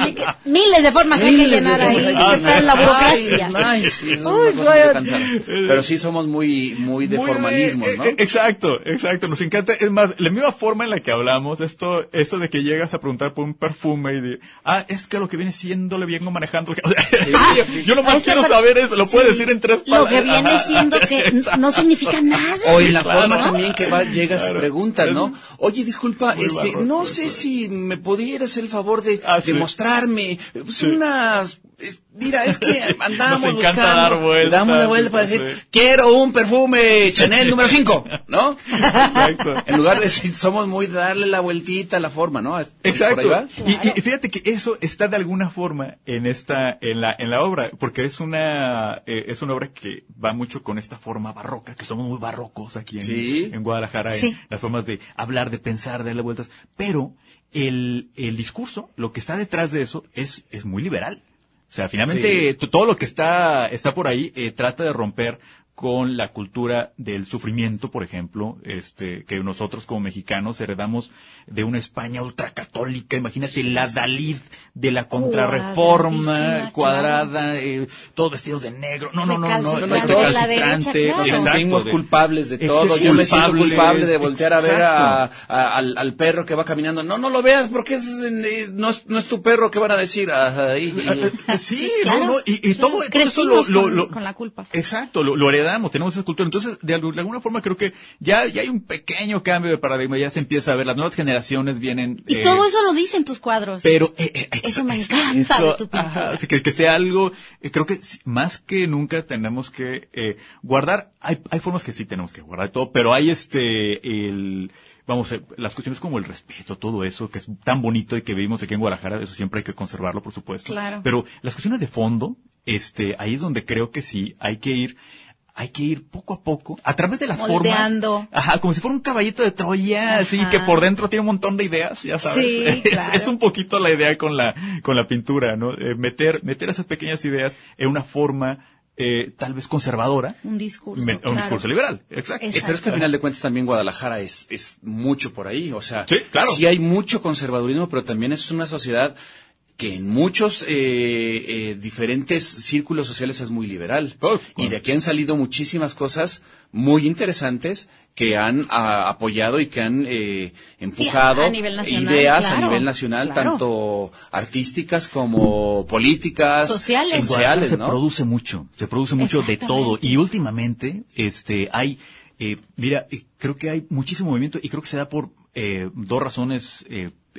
ay. Miles de formas hay que miles llenar ahí, hay que está en la burocracia. ay, sí, son Uy, bueno. Pero sí somos muy, muy de Muy formalismos, ¿no? eh, eh, Exacto, exacto. Nos encanta. Es más, la misma forma en la que hablamos, esto, esto de que llegas a preguntar por un perfume y de, ah, es que lo que viene siendo le vengo manejando. O sea, yo nomás quiero saber eso, lo puedes sí, decir en tres Lo palabras. que viene siendo que no significa nada. O en la Claro. forma también que va, llegas Claro. y preguntas, ¿no? Oye, disculpa, Muy este, no sé si me pudieras el favor de, Ah, de sí. mostrarme pues, Sí. unas, eh, mira, es que andamos Nos encanta buscando, dar vueltas, damos una vuelta para sí. decir, quiero un perfume Chanel número 5, ¿no? Exacto. En lugar de decir, somos muy de darle la vueltita a la forma, ¿no? ¿Por- por ahí Exacto. Y, y fíjate que eso está de alguna forma en esta, en la, en la obra, porque es una, eh, es una obra que va mucho con esta forma barroca, que somos muy barrocos aquí en, Sí. en Guadalajara, en las formas de hablar, de pensar, de darle vueltas, pero el, el discurso, lo que está detrás de eso es, es muy liberal. O sea, finalmente Sí. todo lo que está, está por ahí eh, trata de romper con la cultura del sufrimiento, por ejemplo, este, que nosotros como mexicanos heredamos de una España ultracatólica, imagínate la Dalid de la contrarreforma, cuadrada, eh, todos vestidos de negro, no, no, no, no, Recalcitrante, Nos sentimos de- culpables de todo. Yo me siento culpable de voltear a ver a, exacto. a- al, al perro que va caminando. No, no lo veas porque es, eh, no, es, no es tu perro que van a decir. Ajá, y- y- Sí, claro, no, no, y, y claro. todo, todo eso lo, Crecimos lo- con- lo- con la culpa. Exacto, lo, lo tenemos esa cultura. Entonces, de, algu- de alguna forma creo que ya, ya hay un pequeño cambio de paradigma, ya se empieza a ver, las nuevas generaciones vienen... Y eh, todo eso lo dicen tus cuadros. Pero eh, eh, Eso me ex- encanta de tu pintura. ajá, así que, que sea algo, eh, creo que más que nunca tenemos que eh, guardar, hay, hay formas que sí tenemos que guardar todo, pero hay este, el, vamos, las cuestiones como el respeto, todo eso que es tan bonito y que vivimos aquí en Guadalajara, eso siempre hay que conservarlo, por supuesto. Claro. Pero las cuestiones de fondo, este, ahí es donde creo que sí hay que ir hay que ir poco a poco, a través de las Moldeando. formas. Ajá, como si fuera un caballito de Troya, así Ajá. que por dentro tiene un montón de ideas, ya sabes. Sí, Es- claro. es un poquito la idea con la, con la pintura, ¿no? Eh, meter, meter esas pequeñas ideas en una forma, eh, tal vez conservadora. Un discurso. me- Un discurso liberal, exacto. Exacto. Eh, Pero es que al final de cuentas también Guadalajara es, es mucho por ahí, o sea, Sí, claro. hay mucho conservadurismo, pero también es una sociedad que en muchos eh, eh, diferentes círculos sociales es muy liberal. Oh, y de aquí han salido muchísimas cosas muy interesantes que han ah, apoyado y que han eh, empujado a nivel nacional, ideas a nivel nacional, claro. tanto artísticas como políticas, Sociales. Sociales, se ¿no? produce mucho, se produce mucho de todo. Y últimamente, este, hay, eh, mira, eh, creo que hay muchísimo movimiento y creo que se da por eh, dos razones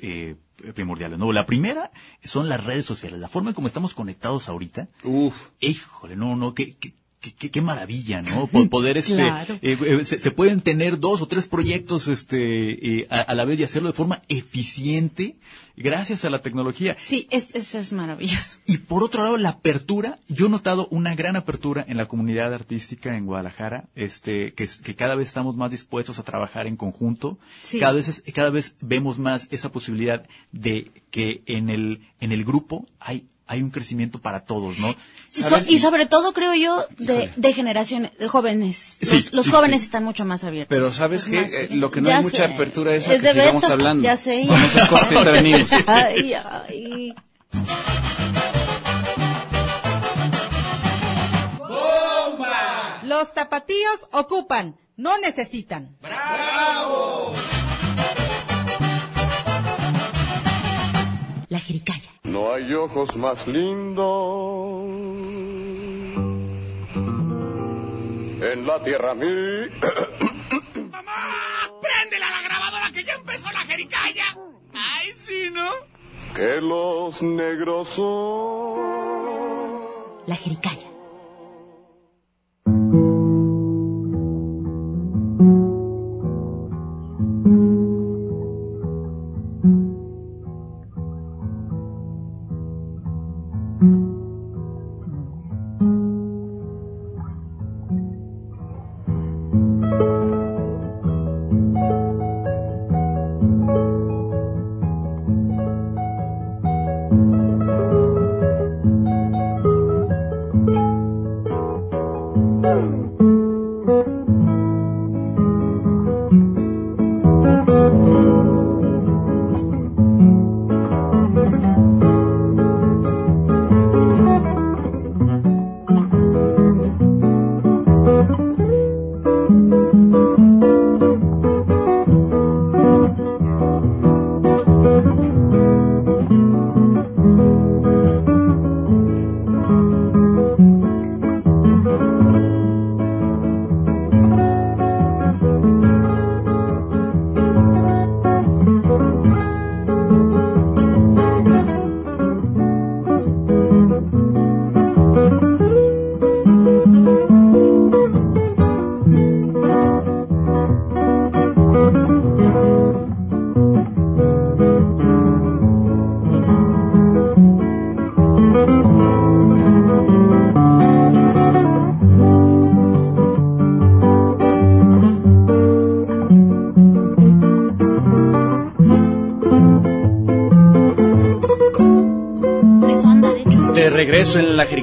eh, primordiales. ¿no? La primera son las redes sociales, la forma en cómo estamos conectados ahorita. Uf. Híjole, no, no, qué, qué, qué- qué- qué maravilla, ¿no? Po- Poder, este, Claro. eh, eh, se, se pueden tener dos o tres proyectos, este, eh, a, a la vez y hacerlo de forma eficiente gracias a la tecnología. Sí, es, eso es maravilloso. Y por otro lado, la apertura, yo he notado una gran apertura en la comunidad artística en Guadalajara, este, que, es- que cada vez estamos más dispuestos a trabajar en conjunto. Sí. Cada vez, es- cada vez vemos más esa posibilidad de que en el, en el grupo hay, hay un crecimiento para todos, ¿no? Y, y sobre todo, creo yo, de, generaciones, de jóvenes. Los, Sí, los sí, jóvenes sí. están mucho más abiertos. Pero ¿sabes Es qué? Eh, lo que no Ya hay mucha apertura es a Es que de sigamos Beto, hablando. Ya sé. Vamos a corte entre amigos. Ay, ay. Los tapatíos ocupan, no necesitan. La jericaya. No hay ojos más lindos en la tierra mí. ¡Mamá! ¡Préndela la grabadora que ya empezó la jericaya! ¡Ay, sí, ¿no? que los negros son. La jericaya.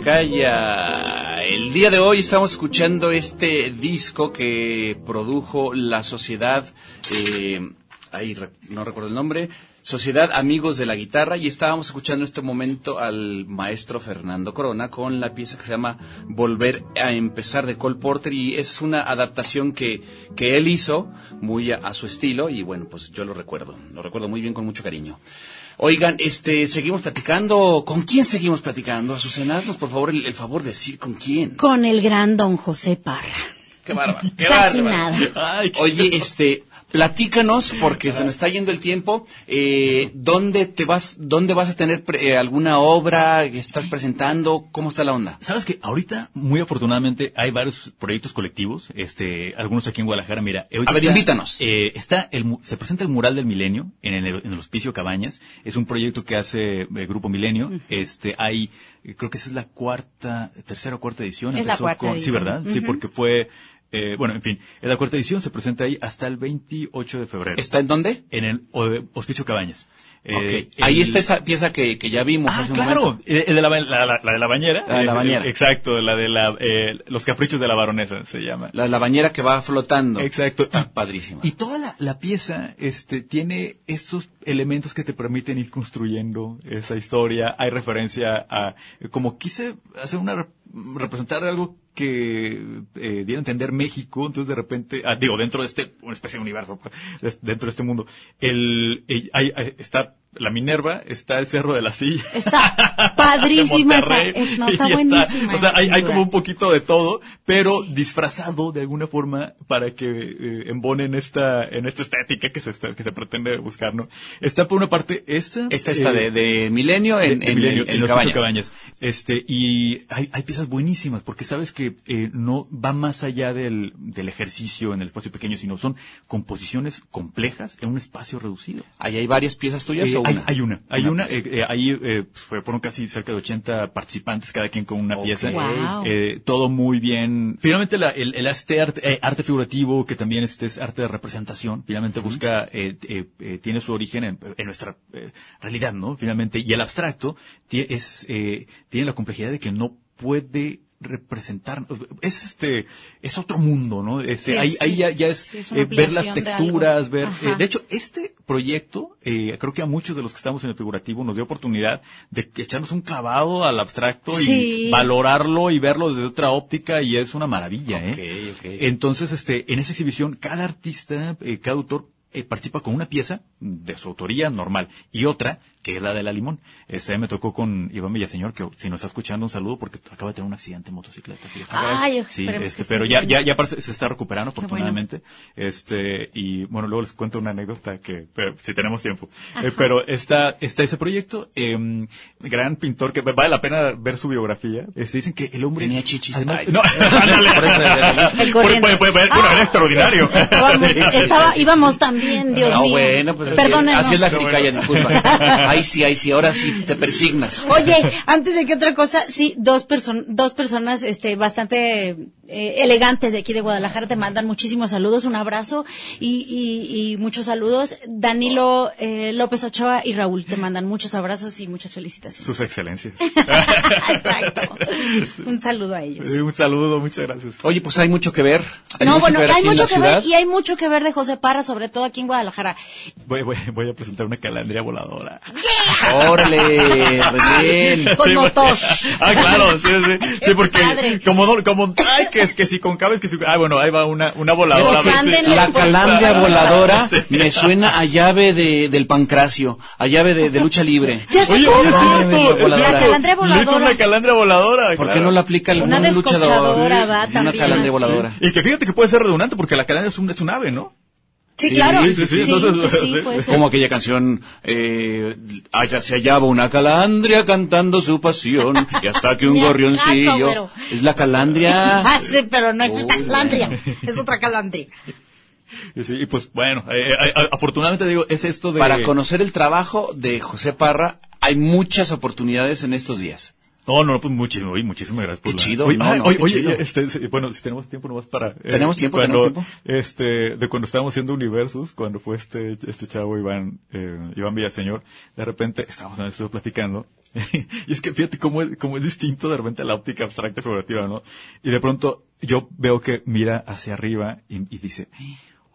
Jericaya. El día de hoy estamos escuchando este disco que produjo la sociedad, eh, ahí no recuerdo el nombre, Sociedad Amigos de la Guitarra y estábamos escuchando en este momento al maestro Fernando Corona con la pieza que se llama Volver a empezar de Cole Porter y es una adaptación que, que él hizo muy a, a su estilo y bueno, pues yo lo recuerdo, lo recuerdo muy bien con mucho cariño. Oigan, este, seguimos platicando. ¿Con quién seguimos platicando? Azucena, haznos por favor el, el favor de decir con quién. Con el gran don José Parra. Qué bárbaro, qué Casi bárbaro. nada. Ay, qué- Oye, este, platícanos, porque se nos está yendo el tiempo, eh, ¿dónde te vas, dónde vas a tener pre- eh, alguna obra que estás presentando? ¿Cómo está la onda? Sabes que ahorita, muy afortunadamente, hay varios proyectos colectivos, este, algunos aquí en Guadalajara, mira. ahorita A ver, invítanos. eh, está el, mu- se presenta el mural del milenio en el, en el hospicio Cabañas. Es un proyecto que hace el Grupo Milenio. Este, hay, eh, creo que esa es la cuarta, tercera o cuarta edición. Es la cuarta con- Sí, edición. ¿verdad? Sí, porque fue, eh, bueno, en fin, la cuarta edición, se presenta ahí hasta el 28 de febrero. ¿Está en dónde? En el o- hospicio Cabañas. Eh, Ok. Ahí el- está esa pieza que, que ya vimos Ah, hace un claro, momento. eh, el de la, la, la- la de la bañera. La de la bañera. Exacto, la de la, eh, los caprichos de la baronesa se llama. La, la bañera que va flotando. Exacto. Está padrísima. Y toda la, la pieza este, tiene estos elementos que te permiten ir construyendo esa historia. Hay referencia a, como quise hacer una, rep- representar algo que eh, diera a entender México, entonces de repente, ah, digo, dentro de este, una especie de universo, pues, dentro de este mundo, el, eh, hay- está la Minerva, está el Cerro de la Silla. Está padrísima de esa. Es- no, está está- buenísima. o sea, hay, hay como un poquito de todo, pero disfrazado de alguna forma para que eh, embonen esta, en esta estética que se, está- que se pretende buscar, ¿no? Está por una parte esta. Esta está eh, de, de Milenio en, de en, Milenio, en- en los Cabañas. Cabañas. Este, y hay, hay piezas buenísimas, porque sabes que eh, no va más allá del, del ejercicio en el espacio pequeño, sino son composiciones complejas en un espacio reducido. ¿Ahí hay varias piezas tuyas Eh, o hay, una? hay una, hay Una una, eh, eh, ahí eh, pues, fue- fueron casi cerca de 80 participantes, cada quien con una Ok. pieza. Wow. Eh, todo muy bien. Finalmente la- el, el este arte, eh, arte figurativo, que también este es arte de representación, finalmente busca, eh, eh, eh, tiene su origen en, en nuestra eh, realidad, ¿no? Finalmente, y el abstracto es, eh, tiene la complejidad de que no puede representar es este es otro mundo no este Sí, ahí, sí, ahí ya, ya es, sí, es una eh, ver las texturas ver eh, de hecho este proyecto eh, creo que a muchos de los que estamos en el figurativo nos dio oportunidad de echarnos un clavado al abstracto Sí. y valorarlo y verlo desde otra óptica y es una maravilla ¿eh? ok. entonces este en esa exhibición cada artista eh, cada autor eh, participa con una pieza de su autoría normal y otra que es la de la limón. Este me tocó con Iván Villaseñor, que si nos está escuchando un saludo porque acaba de tener un accidente en motocicleta. fíjate. Ay, sí, este, pero ya, bien. ya, ya parece- se está recuperando Qué bueno. afortunadamente. Este, y bueno, luego les cuento una anécdota que, pero, si tenemos tiempo. Eh, pero está, está ese proyecto, eh, gran pintor que vale la pena ver su biografía. Este, dicen que el hombre. Tenía chichis. Además- Ay, no, ándale. Por eso, de- de- El corriente. Puede- puede- puede- bueno, era extraordinario. Vamos, estaba, íbamos también, Dios no, mío. bueno, pues así- así es la jericaya, disculpa. Ahí sí, ahí sí, ahora sí te persignas. Oye, antes de que otra cosa, sí, dos, person dos personas este, bastante eh, elegantes de aquí de Guadalajara te mandan muchísimos saludos, un abrazo y, y, y muchos saludos. Danilo eh, López Ochoa y Raúl te mandan muchos abrazos y muchas felicitaciones. Sus excelencias. Exacto. Un saludo a ellos. Un saludo, muchas gracias. Oye, pues hay mucho que ver. Hay No, mucho bueno, que ver hay aquí en mucho la que ciudad. ver y hay mucho que ver de José Parra, sobre todo aquí en Guadalajara. Voy, voy, voy a presentar una calandria voladora. Órale, re bien. Con Sí, motor. Ah, claro, sí, sí. Sí, porque padre. como, como, ay, que, que si con cables, que si, ah, bueno, ahí va una, una voladora. Pues La calandria voladora sí. me suena a llave de, del pancracio, a llave de, de lucha libre. Ya sé Oye, cómo. oye, sí, es cierto, la es calandria Le hizo voladora. una calandria voladora. ¿Por qué no la aplica algún Una luchador? va, Una también. calandria voladora. Y que fíjate que puede ser redundante porque la calandria es un, es un ave, ¿no? Sí, claro. Como aquella canción, eh, allá se hallaba una calandria cantando su pasión, y hasta que un gorrioncillo. Es la calandria. Ah, sí, pero no es Uy, calandria, es otra calandria. Y, sí, y pues bueno, eh, eh, eh, afortunadamente digo, es esto de... Para conocer el trabajo de José Parra, hay muchas oportunidades en estos días. No, no, pues muchísimo, oye, muchísimas gracias por Qué la- chido, Oye, no, ah, no, oye, qué oye, chido. este, bueno, si tenemos tiempo nomás para... eh, Tenemos tiempo, cuando, tenemos tiempo. Este, de cuando estábamos haciendo Universus, cuando fue este, este chavo Iván, eh, Iván Villaseñor, de repente estábamos en el estudio platicando, y es que fíjate cómo es, cómo es distinto de repente la óptica abstracta y figurativa, ¿no? Y de pronto yo veo que mira hacia arriba y, y dice,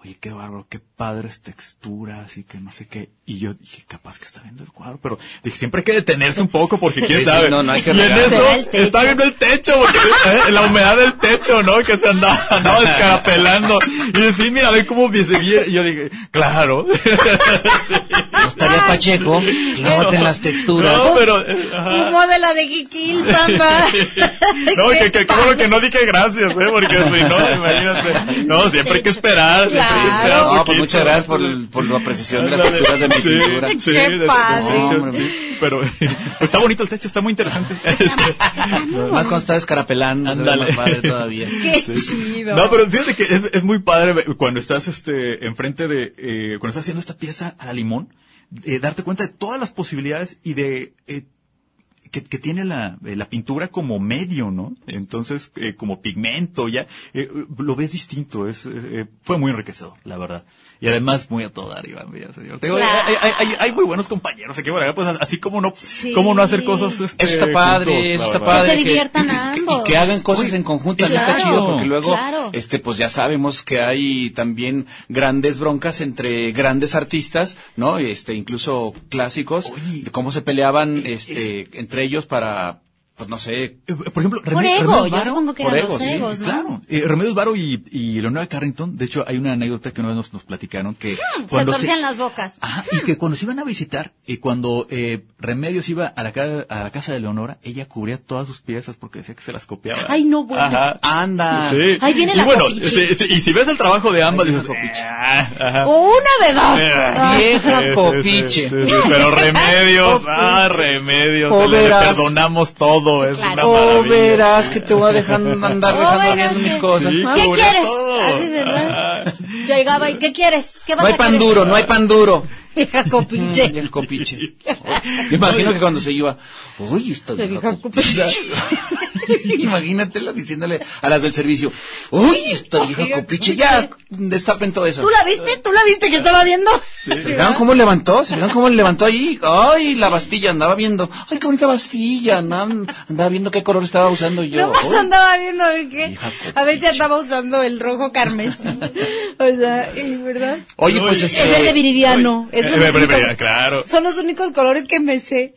oye, qué bárbaro, qué padres texturas y que no sé qué. Y yo dije, capaz que está viendo el cuadro, pero dije, siempre hay que detenerse un poco porque quién Sí, sabe. no, no hay que y en eso está viendo el techo, porque eh, la humedad del techo, ¿no? Que se andaba, andaba descarapelando. Y decía, mira, ve cómo se viene. Y yo dije, claro. estaría Pacheco, clávate en las texturas. No, pero, eh, ajá. Humo de la de Kikil, samba. No, que, que, que bueno que no dije gracias, ¿eh? Porque si no, imagínate. No, siempre hay que esperar. siempre hay que Claro. esperar No, pues muchas gracias por, por la apreciación de las texturas de mi Sí, pintura. sí, Qué padre. Hombre. Pero pues, está bonito el techo, está muy interesante. Más cuando está descarapelando, más padre todavía. Qué chido. No, pero fíjate que es, es muy padre cuando estás este enfrente de eh, cuando estás haciendo esta pieza a la limón, eh, darte cuenta de todas las posibilidades y de eh, que, que tiene la, eh, la pintura como medio, ¿no? Entonces, eh, como pigmento, ya eh, lo ves distinto. Es eh, fue muy enriquecedor, la verdad. Y además muy a todo dar, Iván Villaseñor. Te digo, Claro. hay, hay, hay, hay muy buenos compañeros aquí, bueno, pues así como no, Sí. como no hacer cosas. este, Eso está padre, juntos, eso está verdad. padre. Que se diviertan y que- ambos. Y que hagan cosas Uy, en conjunto, eso claro, está chido, porque luego, claro. este, pues ya sabemos que hay también grandes broncas entre grandes artistas, ¿no? Este, incluso clásicos, Oye. de cómo se peleaban, este, entre ellos para, pues no sé, Eh, Por ejemplo, Por Remedios- yo Varo- supongo que por eran ego, los sí, egos, ¿no? Claro, eh, Remedios Varo y, y Leonora Carrington, de hecho hay una anécdota que una vez nos, nos platicaron que Hmm, Se torcían las bocas. Ajá, y que cuando se iban a visitar, y cuando eh, Remedios iba a la, ca- a la casa de Leonora, ella cubría todas sus piezas porque decía que se las copiaba. Ay, no, bueno. Ajá. anda. Sí. Ahí viene y la bueno, copiche. sí, sí, y si ves el trabajo de ambas, dices. "Ah, ajá". Una de dos. Ah, Vieja copiche. sí, pero remedios, ah, remedios, O le, perdonamos todo, es Claro. una Oh, maravilla. verás que te voy a dejar andar Oh, dejando verás viendo mis cosas. Sí. ¿Qué quieres? todo. Así, ¿verdad? Ajá. Llegaba y, ¿qué quieres? ¿Qué vas No hay a pan querer? duro, no hay pan duro. Vieja Mm, copiche. y el copiche. Me imagino que cuando se iba, uy, esta vieja vieja copiche. Imagínatela diciéndole a las del servicio, uy, esta vieja copiche, ya, destapen todo eso. ¿Tú la viste? ¿Tú la viste que estaba viendo? ¿Se fijaron cómo levantó? ¿Se fijaron cómo le levantó ahí? Ay, la Bastilla, andaba viendo. Ay, qué bonita Bastilla. Andaba, andaba viendo qué color estaba usando yo. Nomás Ay. andaba viendo de qué. A ver si andaba usando el rojo carmesí. O sea, ¿y ¿verdad? Oye, pues este... Es el de viridiano. Eh, Esos eh, son, los únicos, claro. son los únicos colores que me sé.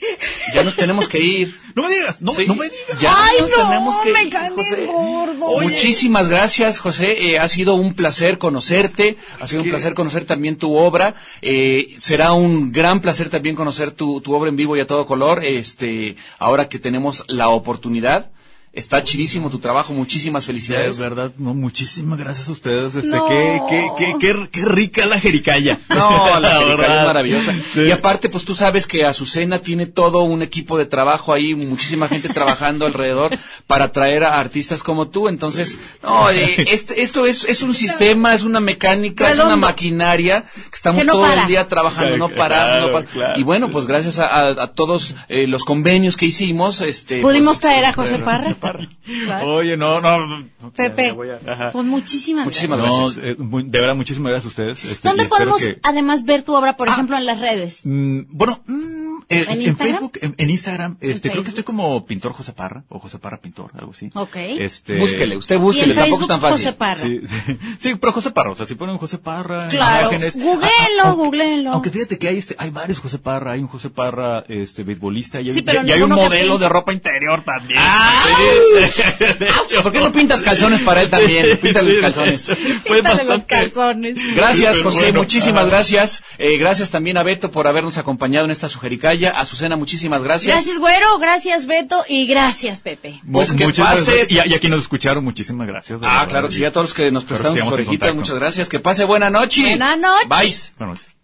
Ya nos tenemos que ir. No me digas, no, Sí, no me digas. Ya Ay, nos no, tenemos que me ir, José. gordo. Muchísimas gracias, José. Eh, ha sido un placer conocerte. Ha sido un placer conocer también tu obra. Eh, será un gran placer también conocer tu, tu obra en vivo y a todo color. Este, ahora que tenemos la oportunidad. Está chidísimo tu trabajo. Muchísimas De felicidades. verdad, no, muchísimas gracias a ustedes. Este, No. qué, qué, qué, qué, qué rica la jericaya. No, la jericaya verdad. es maravillosa. Sí. Y aparte, pues tú sabes que Azucena tiene todo un equipo de trabajo ahí, muchísima gente trabajando alrededor para traer a artistas como tú. Entonces, no, eh, este- esto es, es un sistema, es una mecánica, es una maquinaria que estamos Que no todo para. el día trabajando, no Claro, parando, no claro. Y bueno, pues gracias a, a- a todos eh, los convenios que hicimos, este, Pudimos pues, traer a pues, José traer Parra. Claro. Oye, no, no. no, Pepe. a-. Pues muchísimas, Muchísimas gracias. No, eh, muy- de verdad, muchísimas gracias a ustedes. Este, ¿Dónde y podemos que- además ver tu obra, por Ah. ejemplo, en las redes? Mm, bueno, mm, eh, ¿En? Facebook, en, en Instagram, este, creo Facebook? que estoy como pintor José Parra, o José Parra pintor, algo así. Ok. Este, Búsquele, usted y búsquele, en tampoco es tan fácil. José Parra. Sí, sí, sí, pero José Parra, o sea, si ponen José Parra, Claro, imágenes. googleenlo, Ah, aunque- googleenlo. Aunque fíjate que hay este, hay varios José Parra, hay un José Parra, este, beisbolista, y hay, Sí, pero y hay un modelo de ropa interior también. ¡Ay! ¿Por qué no pintas calzones para él también? Píntale sí, los calzones. Quítale los calzones. Gracias, José, muchísimas gracias. Eh, gracias también a Beto por habernos acompañado en esta sujericaya. Azucena, muchísimas gracias. Gracias, güero, gracias, Beto, y gracias, Pepe. Pues que Muchas pase. Y, a- y a quienes nos escucharon, muchísimas gracias. Ah, verdad. claro que sí, a todos los que nos prestaron sus orejitas, muchas gracias. Que pase buena noche. Buena noche. Bye. Buenas noches.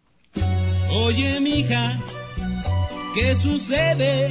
Oye, mija, ¿qué sucede?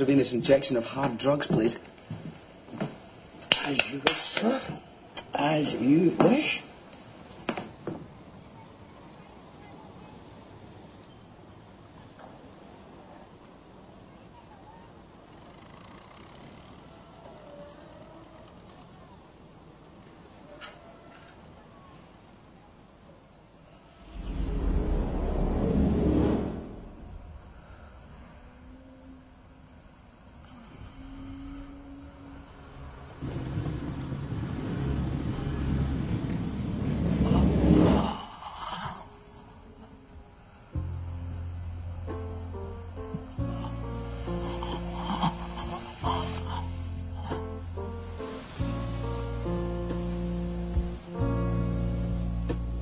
of venous injection of hard drugs, please.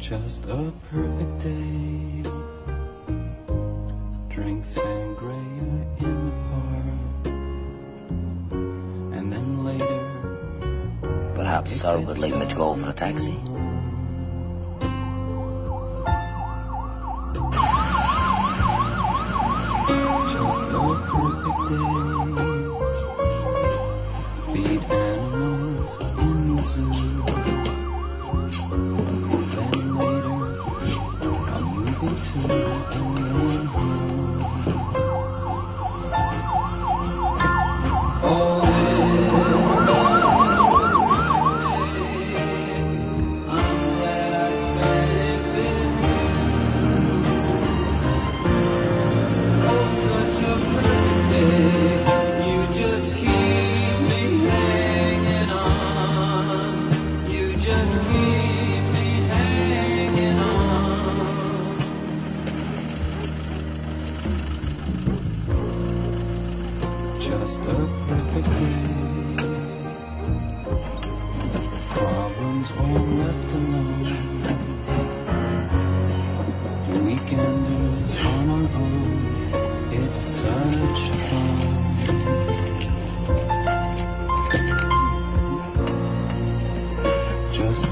just a perfect day. Drink sangria in the park, and then later. Perhaps sir would like me to go for a taxi. Just a perfect day.